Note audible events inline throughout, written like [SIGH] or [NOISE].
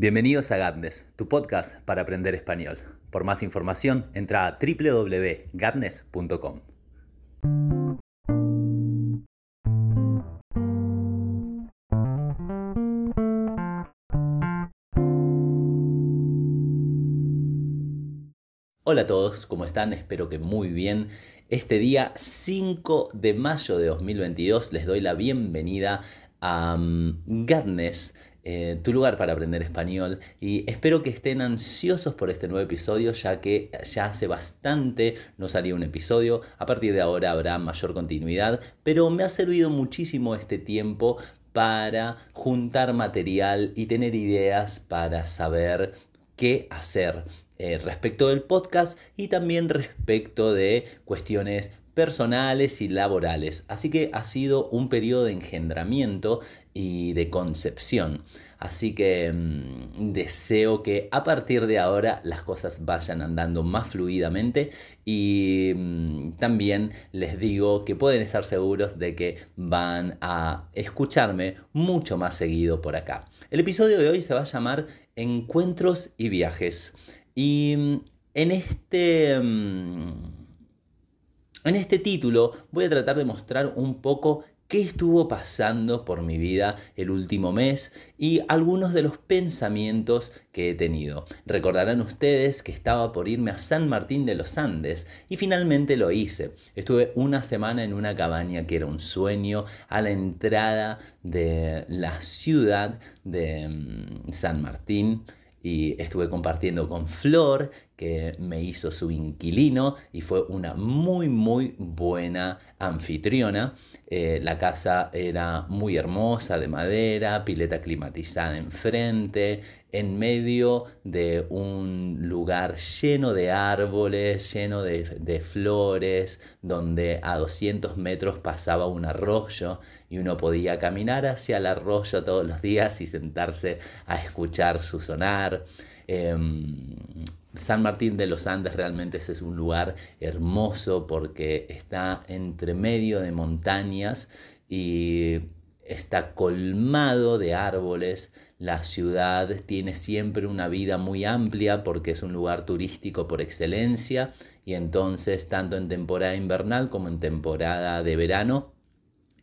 Bienvenidos a Gatnes, tu podcast para aprender español. Por más información, entra a www.gatnes.com. Hola a todos, ¿cómo están? Espero que muy bien. Este día 5 de mayo de 2022 les doy la bienvenida a um, eh, tu lugar para aprender español. Y espero que estén ansiosos por este nuevo episodio ya que ya hace bastante no salía un episodio, a partir de ahora habrá mayor continuidad, pero me ha servido muchísimo este tiempo para juntar material y tener ideas para saber qué hacer eh, respecto del podcast y también respecto de cuestiones personales y laborales. Así que ha sido un periodo de engendramiento y de concepción. Así que mm, deseo que a partir de ahora las cosas vayan andando más fluidamente y mm, también les digo que pueden estar seguros de que van a escucharme mucho más seguido por acá. El episodio de hoy se va a llamar Encuentros y viajes. Y mm, en este en este título voy a tratar de mostrar un poco qué estuvo pasando por mi vida el último mes y algunos de los pensamientos que he tenido. Recordarán ustedes que estaba por irme a San Martín de los Andes y finalmente lo hice. Estuve una semana en una cabaña que era un sueño a la entrada de la ciudad de mm, San Martín y estuve compartiendo con Flor, que me hizo su inquilino y fue una muy muy buena anfitriona. Eh, la casa era muy hermosa, de madera, pileta climatizada enfrente, en medio de un lugar lleno de árboles, lleno de, flores, donde a 200 metros pasaba un arroyo y uno podía caminar hacia el arroyo todos los días y sentarse a escuchar su sonar. Em, San Martín de los Andes realmente es un lugar hermoso porque está entre medio de montañas y está colmado de árboles. La ciudad tiene siempre una vida muy amplia porque es un lugar turístico por excelencia y entonces tanto en temporada invernal como en temporada de verano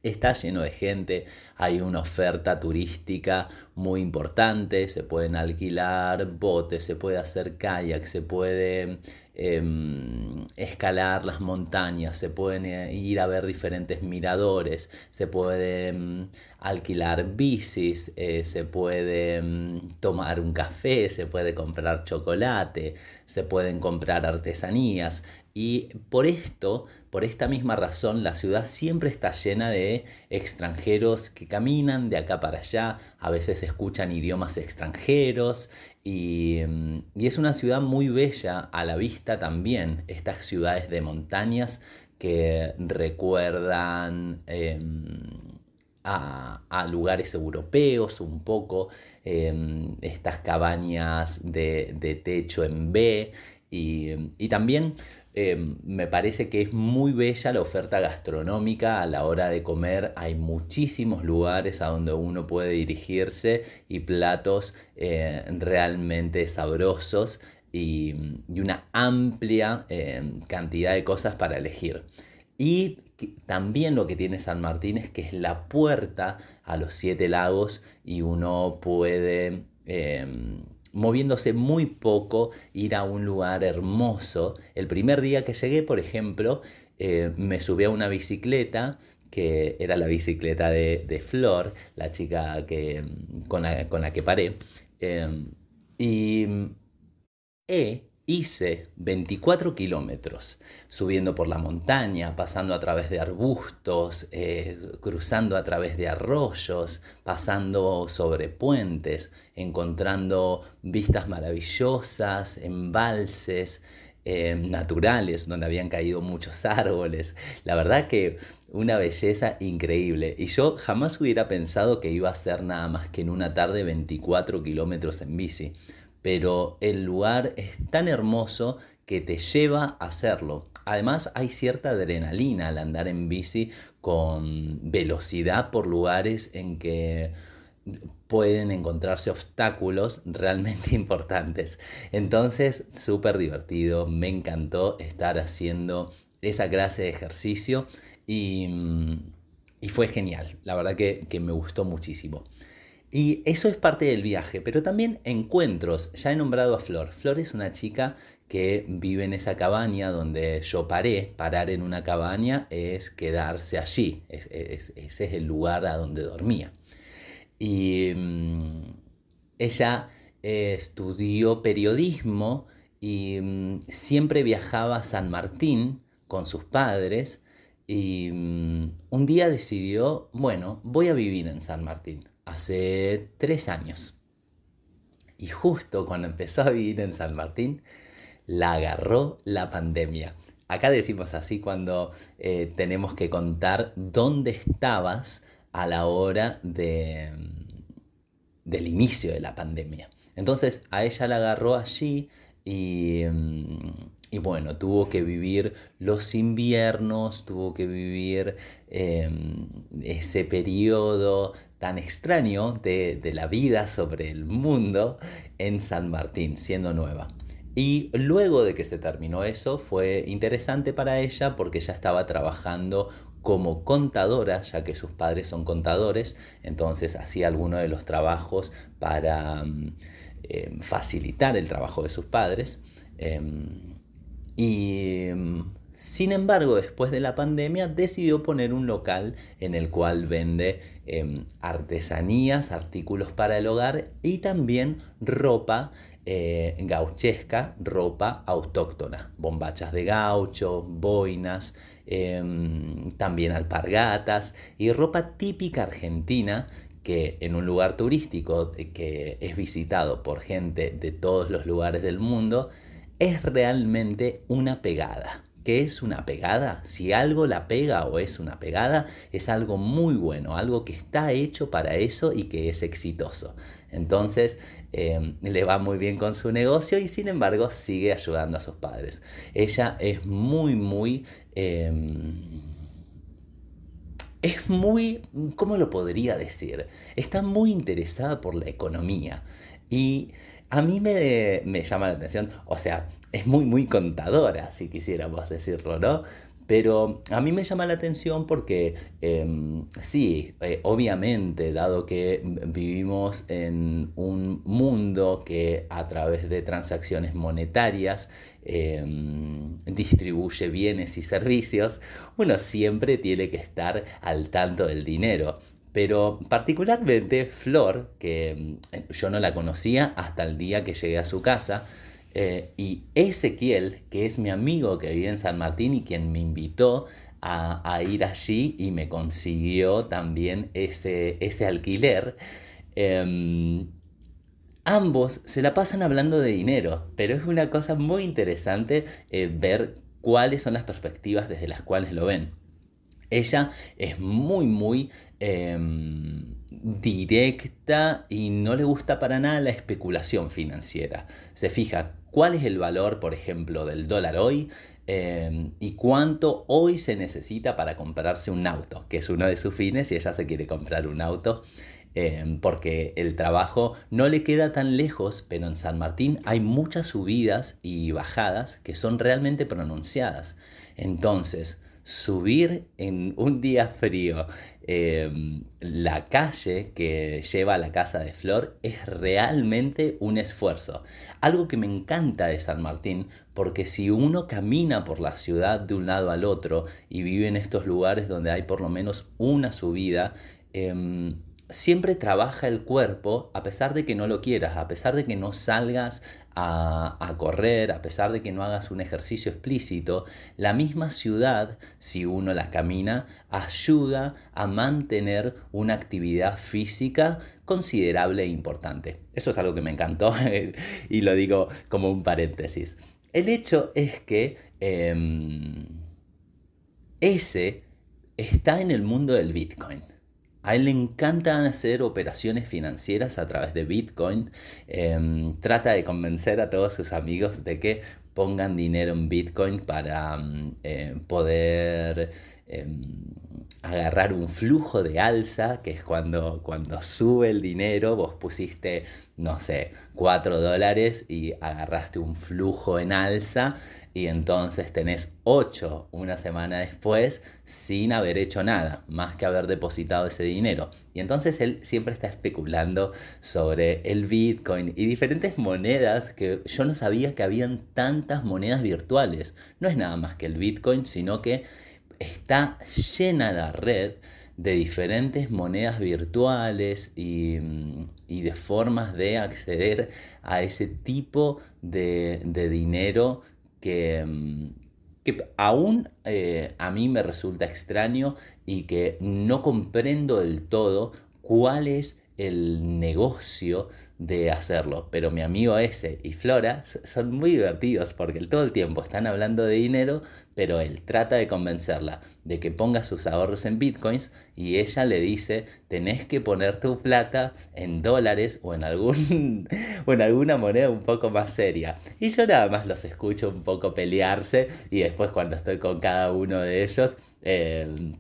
Está lleno de gente, hay una oferta turística muy importante, se pueden alquilar botes, se puede hacer kayak, se puede em, escalar las montañas, se pueden eh, ir a ver diferentes miradores, se puede em, alquilar bicis, eh, se puede em, tomar un café, se puede comprar chocolate, se pueden comprar artesanías. Y por esto, por esta misma razón, la ciudad siempre está llena de extranjeros que caminan de acá para allá, a veces escuchan idiomas extranjeros y, es una ciudad muy bella a la vista también, estas ciudades de montañas que recuerdan... Em, a, lugares europeos un poco, em, estas cabañas de, techo en B y también Em, me parece que es muy bella la oferta gastronómica a la hora de comer. Hay muchísimos lugares a donde uno puede dirigirse y platos eh, realmente sabrosos y, una amplia em, cantidad de cosas para elegir. Y también lo que tiene San Martín es que es la puerta a los siete lagos y uno puede em, moviéndose muy poco, ir a un lugar hermoso. El primer día que llegué, por ejemplo, eh, me subí a una bicicleta que era la bicicleta de, Flor, la chica que, con, la, que paré, eh, y he Hice 24 kilómetros, subiendo por la montaña, pasando a través de arbustos, eh, cruzando a través de arroyos, pasando sobre puentes, encontrando vistas maravillosas, embalses eh, naturales donde habían caído muchos árboles. La verdad que una belleza increíble. Y yo jamás hubiera pensado que iba a ser nada más que en una tarde 24 kilómetros en bici pero el lugar es tan hermoso que te lleva a hacerlo. Además hay cierta adrenalina al andar en bici con velocidad por lugares en que pueden encontrarse obstáculos realmente [LAUGHS] importantes. Entonces, súper divertido, me encantó estar haciendo esa clase de ejercicio y, mm, fue genial, la verdad que, que me gustó muchísimo. Y eso es parte del viaje, pero también encuentros. Ya he nombrado a Flor. Flor es una chica que vive en esa cabaña donde yo paré. Parar en una cabaña es quedarse allí. ese es el lugar a donde dormía. Y mm, ella eh, estudió periodismo y mm, siempre viajaba a San Martín con sus padres. Y mm, un día decidió, bueno, voy a vivir en San Martín hace tres años. Y justo cuando empezó a vivir en San Martín, la agarró la pandemia. Acá decimos así cuando eh, tenemos que contar dónde estabas a la hora de, del inicio de la pandemia. Entonces a ella la agarró allí y, mm, bueno, tuvo que vivir los inviernos, tuvo que vivir em, ese periodo tan extraño de, la vida sobre el mundo en San Martín, siendo nueva. Y luego de que se terminó eso, fue interesante para ella porque ya estaba trabajando como contadora, ya que sus padres son contadores, entonces hacía algunos de los trabajos para em, em, facilitar el trabajo de sus padres. Y mm, sin embargo, después de la pandemia, decidió poner un local en el cual vende em, artesanías, artículos para el hogar y también ropa eh, gauchesca, ropa autóctona, bombachas de gaucho, boinas, em, también alpargatas y ropa típica argentina que en un lugar turístico que es visitado por gente de todos los lugares del mundo, es realmente una pegada. ¿Qué es una pegada? Si algo la pega o es una pegada, es algo muy bueno, algo que está hecho para eso y que es exitoso. Entonces, em, le va muy bien con su negocio y sin embargo sigue ayudando a sus padres. Ella es muy, muy... Em, es muy, ¿cómo lo podría decir? Está muy interesada por la economía y a mí me, llama la atención, o sea, es muy, muy contadora, si quisiéramos decirlo, ¿no? Pero a mí me llama la atención porque em, sí, eh, obviamente, dado que vivimos en un mundo que a través de transacciones monetarias em, distribuye bienes y servicios, uno siempre tiene que estar al tanto del dinero. Pero particularmente Flor, que mm, yo no la conocía hasta el día que llegué a su casa, eh, y Ezequiel, que es mi amigo que vive en San Martín y quien me invitó a, ir allí y me consiguió también ese, alquiler, em, ambos se la pasan hablando de dinero, pero es una cosa muy interesante eh, ver cuáles son las perspectivas desde las cuales lo ven. Ella es muy, muy em, directa y no le gusta para nada la especulación financiera. Se fija cuál es el valor, por ejemplo, del dólar hoy em, y cuánto hoy se necesita para comprarse un auto, que es uno de sus fines y ella se quiere comprar un auto. Em, porque el trabajo no le queda tan lejos, pero en San Martín hay muchas subidas y bajadas que son realmente pronunciadas. Entonces, subir en un día frío em, la calle que lleva a la casa de Flor es realmente un esfuerzo. Algo que me encanta de San Martín, porque si uno camina por la ciudad de un lado al otro y vive en estos lugares donde hay por lo menos una subida, em, siempre trabaja el cuerpo a pesar de que no lo quieras, a pesar de que no salgas a, correr, a pesar de que no hagas un ejercicio explícito, la misma ciudad, si uno la camina, ayuda a mantener una actividad física considerable e importante. Eso es algo que me encantó [LAUGHS] y lo digo como un paréntesis. El hecho es que em, ese está en el mundo del Bitcoin. A él le encanta hacer operaciones financieras a través de Bitcoin. Em, trata de convencer a todos sus amigos de que pongan dinero en Bitcoin para mm, eh, poder em, agarrar un flujo de alza, que es cuando, cuando sube el dinero, vos pusiste, no sé, 4 dólares y agarraste un flujo en alza y entonces tenés 8 una semana después sin haber hecho nada, más que haber depositado ese dinero. Y entonces él siempre está especulando sobre el Bitcoin y diferentes monedas que yo no sabía que habían tantas monedas virtuales. No es nada más que el Bitcoin, sino que está llena la red de diferentes monedas virtuales y, de formas de acceder a ese tipo de, dinero que, que aún eh, a mí me resulta extraño y que no comprendo del todo cuál es el negocio de hacerlo. Pero mi amigo ese y Flora son muy divertidos porque todo el tiempo están hablando de dinero, pero él trata de convencerla de que ponga sus ahorros en bitcoins y ella le dice, tenés que poner tu plata en dólares o en, algún, [LAUGHS] o en alguna moneda un poco más seria. Y yo nada más los escucho un poco pelearse y después cuando estoy con cada uno de ellos... Eh,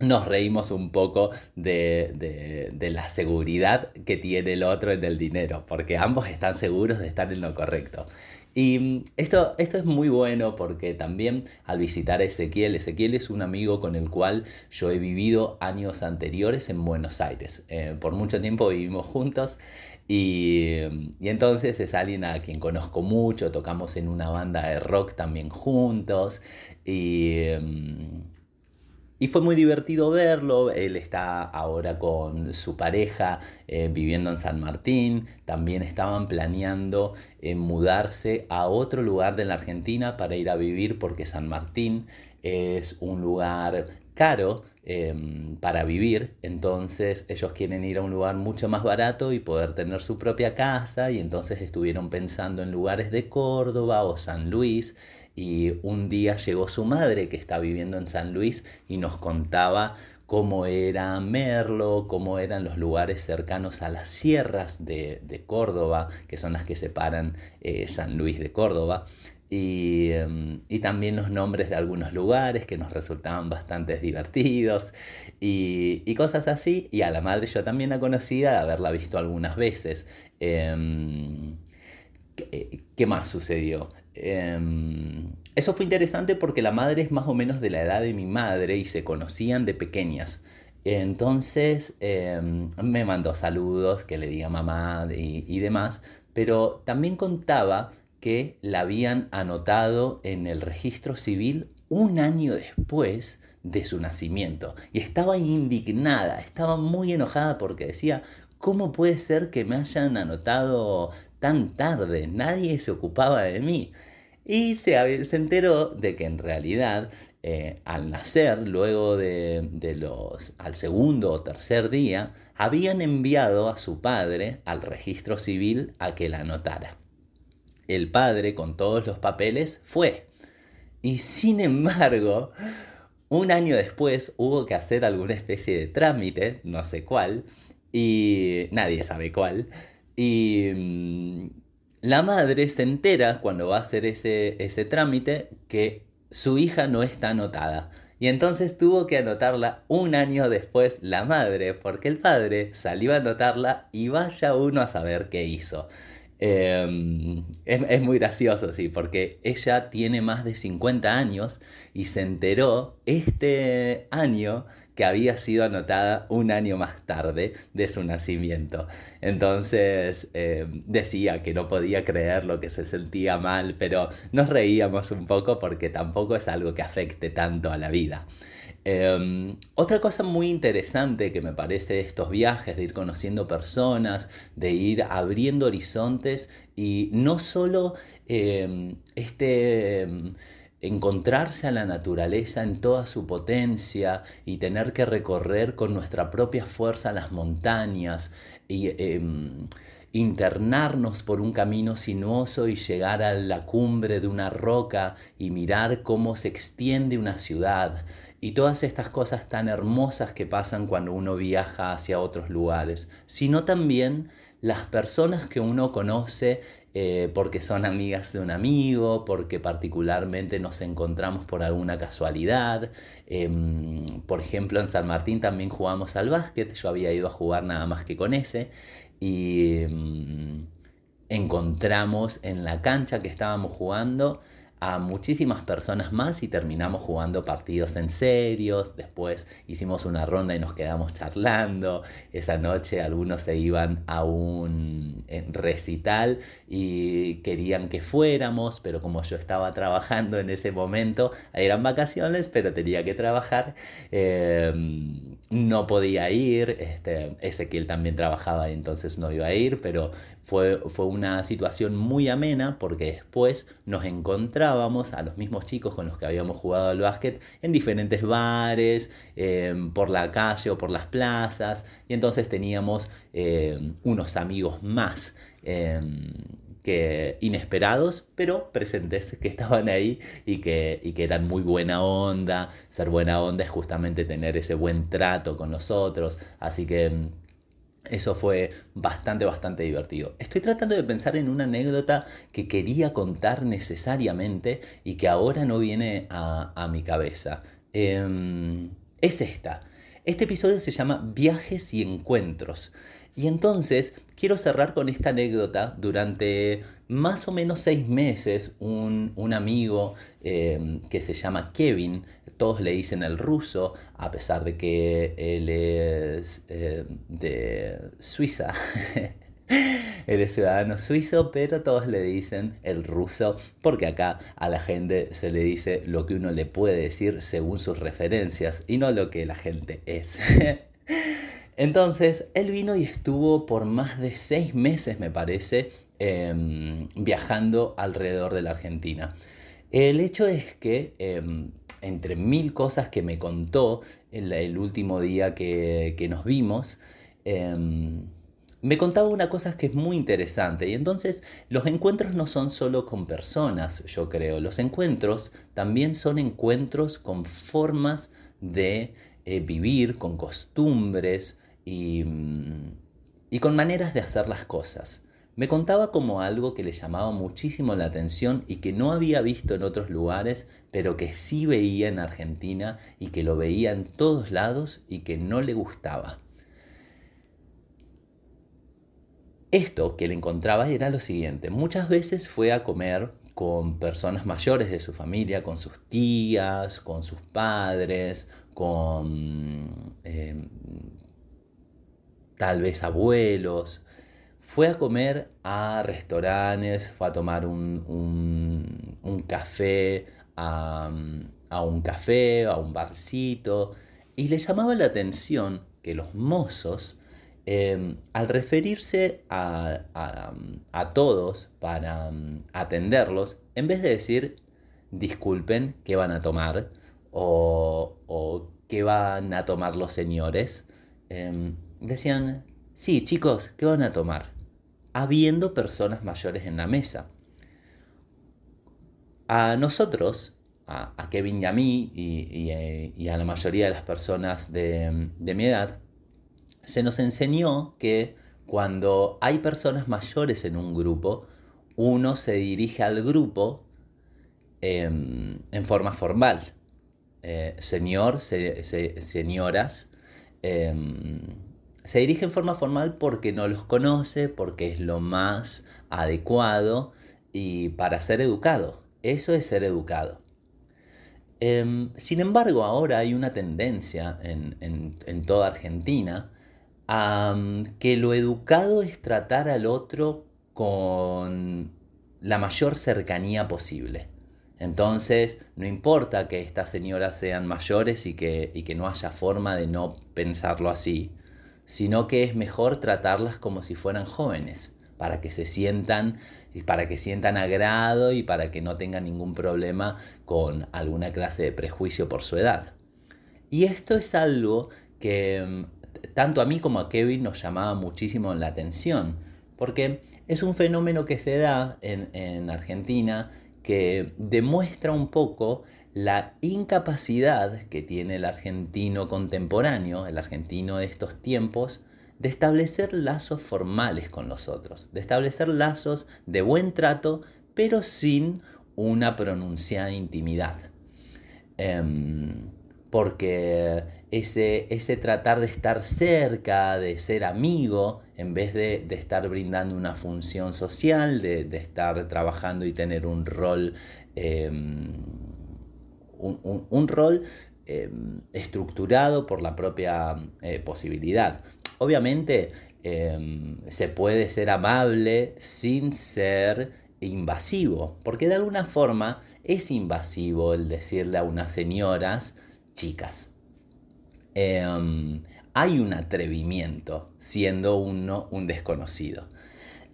nos reímos un poco de, la seguridad que tiene el otro en el dinero, porque ambos están seguros de estar en lo correcto. Y mm, esto, esto es muy bueno porque también al visitar a Ezequiel, Ezequiel es un amigo con el cual yo he vivido años anteriores en Buenos Aires. Eh, por mucho tiempo vivimos juntos y, y, entonces es alguien a quien conozco mucho, tocamos en una banda de rock también juntos y... Y fue muy divertido verlo, él está ahora con su pareja eh, viviendo en San Martín, también estaban planeando eh, mudarse a otro lugar de la Argentina para ir a vivir porque San Martín es un lugar caro em, para vivir, entonces ellos quieren ir a un lugar mucho más barato y poder tener su propia casa y entonces estuvieron pensando en lugares de Córdoba o San Luis y un día llegó su madre que está viviendo en San Luis y nos contaba cómo era Merlo, cómo eran los lugares cercanos a las sierras de, Córdoba, que son las que separan eh, San Luis de Córdoba. Em, y, también los nombres de algunos lugares que nos resultaban bastante divertidos y, cosas así. Y a la madre yo también la conocía de haberla visto algunas veces. Em, ¿qué, más sucedió? Em, eso fue interesante porque la madre es más o menos de la edad de mi madre y se conocían de pequeñas. Entonces em, me mandó saludos, que le diga mamá y, demás, pero también contaba que la habían anotado en el registro civil un año después de su nacimiento. Y estaba indignada, estaba muy enojada porque decía, ¿cómo puede ser que me hayan anotado tan tarde, nadie se ocupaba de mí. Y se, se enteró de que en realidad eh, al nacer, luego de, los, al segundo o tercer día, habían enviado a su padre al registro civil a que la anotara. El padre, con todos los papeles, fue. Y sin embargo, un año después hubo que hacer alguna especie de trámite, no sé cuál, y nadie sabe cuál, y mm, la madre se entera cuando va a hacer ese, ese trámite que su hija no está anotada. Y entonces tuvo que anotarla un año después la madre, porque el padre salió a anotarla y vaya uno a saber qué hizo. Em, es, es, muy gracioso, sí, porque ella tiene más de 50 años y se enteró este año que había sido anotada un año más tarde de su nacimiento. Entonces eh, decía que no podía creer lo que se sentía mal, pero nos reíamos un poco porque tampoco es algo que afecte tanto a la vida. Em, otra cosa muy interesante que me parece de estos viajes, de ir conociendo personas, de ir abriendo horizontes y no solo em, este em, encontrarse a la naturaleza en toda su potencia y tener que recorrer con nuestra propia fuerza las montañas y em, internarnos por un camino sinuoso y llegar a la cumbre de una roca y mirar cómo se extiende una ciudad y todas estas cosas tan hermosas que pasan cuando uno viaja hacia otros lugares, sino también las personas que uno conoce eh, porque son amigas de un amigo, porque particularmente nos encontramos por alguna casualidad. Em, por ejemplo, en San Martín también jugamos al básquet, yo había ido a jugar nada más que con ese y em, encontramos en la cancha que estábamos jugando a muchísimas personas más y terminamos jugando partidos en serio. Después hicimos una ronda y nos quedamos charlando. Esa noche algunos se iban a un recital y querían que fuéramos, pero como yo estaba trabajando en ese momento, eran vacaciones, pero tenía que trabajar, em, no podía ir. Este, Ezequiel también trabajaba y entonces no iba a ir, pero fue, fue una situación muy amena porque después nos encontrábamos a los mismos chicos con los que habíamos jugado al básquet en diferentes bares, em, por la calle o por las plazas, y entonces teníamos em, unos amigos más em, que inesperados, pero presentes que estaban ahí y que, y que eran muy buena onda. Ser buena onda es justamente tener ese buen trato con los otros, así que eso fue bastante, bastante divertido. Estoy tratando de pensar en una anécdota que quería contar necesariamente y que ahora no viene a, mi cabeza. Em, es esta. Este episodio se llama Viajes y Encuentros. Y entonces quiero cerrar con esta anécdota. Durante más o menos seis meses, un, amigo em, que se llama Kevin, todos le dicen el ruso, a pesar de que él es em, de Suiza. [LAUGHS] él es ciudadano suizo, pero todos le dicen el ruso, porque acá a la gente se le dice lo que uno le puede decir según sus referencias y no lo que la gente es. [LAUGHS] Entonces, él vino y estuvo por más de seis meses, me parece, em, viajando alrededor de la Argentina. El hecho es que, em, entre mil cosas que me contó el, último día que, nos vimos, em, me contaba una cosa que es muy interesante y entonces los encuentros no son solo con personas, yo creo, los encuentros también son encuentros con formas de eh, vivir, con costumbres, Mm, y, con maneras de hacer las cosas. Me contaba como algo que le llamaba muchísimo la atención y que no había visto en otros lugares, pero que sí veía en Argentina y que lo veía en todos lados y que no le gustaba. Esto que le encontraba era lo siguiente, muchas veces fue a comer con personas mayores de su familia, con sus tías, con sus padres, con eh, tal vez abuelos. Fue a comer a restaurantes, fue a tomar un, café, a, un café, a un barcito, y le llamaba la atención que los mozos, em, al referirse a, todos para um, atenderlos, en vez de decir disculpen, ¿qué van a tomar? o, o ¿qué van a tomar los señores? Em, decían, sí, chicos, ¿qué van a tomar? Habiendo personas mayores en la mesa. A nosotros, a, Kevin y a mí, y, a la mayoría de las personas de, mi edad, se nos enseñó que cuando hay personas mayores en un grupo, uno se dirige al grupo em, en forma formal. Eh, señor, señoras, em, se dirige en forma formal porque no los conoce, porque es lo más adecuado y para ser educado. Eso es ser educado. Em, sin embargo, ahora hay una tendencia en, toda Argentina a mm, que lo educado es tratar al otro con la mayor cercanía posible. Entonces, no importa que estas señoras sean mayores y que, y que no haya forma de no pensarlo así, sino que es mejor tratarlas como si fueran jóvenes, para que se sientan, para que sientan agrado y para que no tengan ningún problema con alguna clase de prejuicio por su edad. Y esto es algo que mm, tanto a mí como a Kevin nos llamaba muchísimo la atención, porque es un fenómeno que se da en, en Argentina que demuestra un poco la incapacidad que tiene el argentino contemporáneo, el argentino de estos tiempos, de establecer lazos formales con los otros, de establecer lazos de buen trato, pero sin una pronunciada intimidad. Em, porque ese, ese, tratar de estar cerca, de ser amigo, en vez de, estar brindando una función social, de, estar trabajando y tener un rol, em, un, rol em, estructurado por la propia eh, posibilidad. Obviamente em, se puede ser amable sin ser invasivo, porque de alguna forma es invasivo el decirle a unas señoras, chicas. Em, hay un atrevimiento siendo uno un desconocido.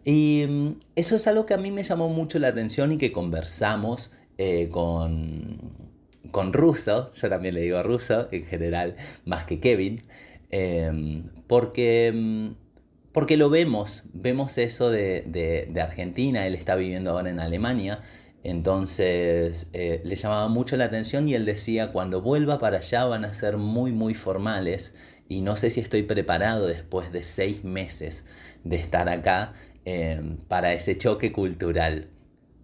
Y eso es algo que a mí me llamó mucho la atención y que conversamos eh, con, con Russo, yo también le digo Russo en general, más que Kevin, Em, porque, em, porque lo vemos, vemos eso de, Argentina, él está viviendo ahora en Alemania, entonces eh, le llamaba mucho la atención y él decía, cuando vuelva para allá van a ser muy, muy formales y no sé si estoy preparado después de seis meses de estar acá em, para ese choque cultural.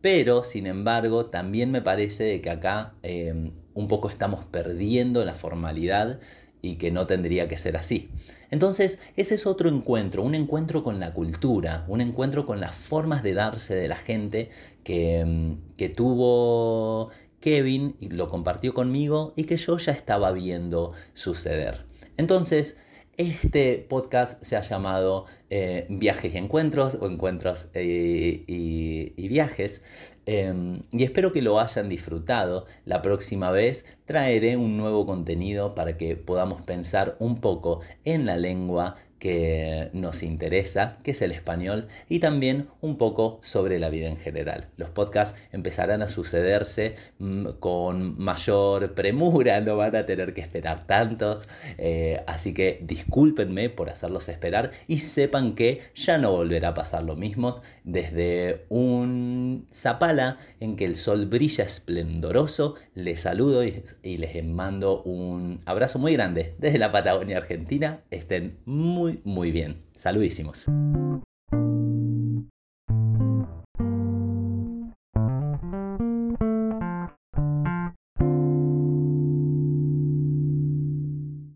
Pero, sin embargo, también me parece que acá un poco estamos perdiendo la formalidad y que no tendría que ser así. Entonces, ese es otro encuentro, un encuentro con la cultura, un encuentro con las formas de darse de la gente que, mm, que tuvo Kevin y lo compartió conmigo y que yo ya estaba viendo suceder. Entonces, este podcast se ha llamado eh, Viajes y Encuentros o Encuentros eh, y, Viajes em, y espero que lo hayan disfrutado. La próxima vez traeré un nuevo contenido para que podamos pensar un poco en la lengua que nos interesa, que es el español, y también un poco sobre la vida en general. Los podcasts empezarán a sucederse mm, con mayor premura, no van a tener que esperar tantos, eh, así que discúlpenme por hacerlos esperar y sepan que ya no volverá a pasar lo mismo desde un Zapala en que el sol brilla esplendoroso. Les saludo y, y les mando un abrazo muy grande desde la Patagonia Argentina. Estén muy muy, bien. Saludísimos.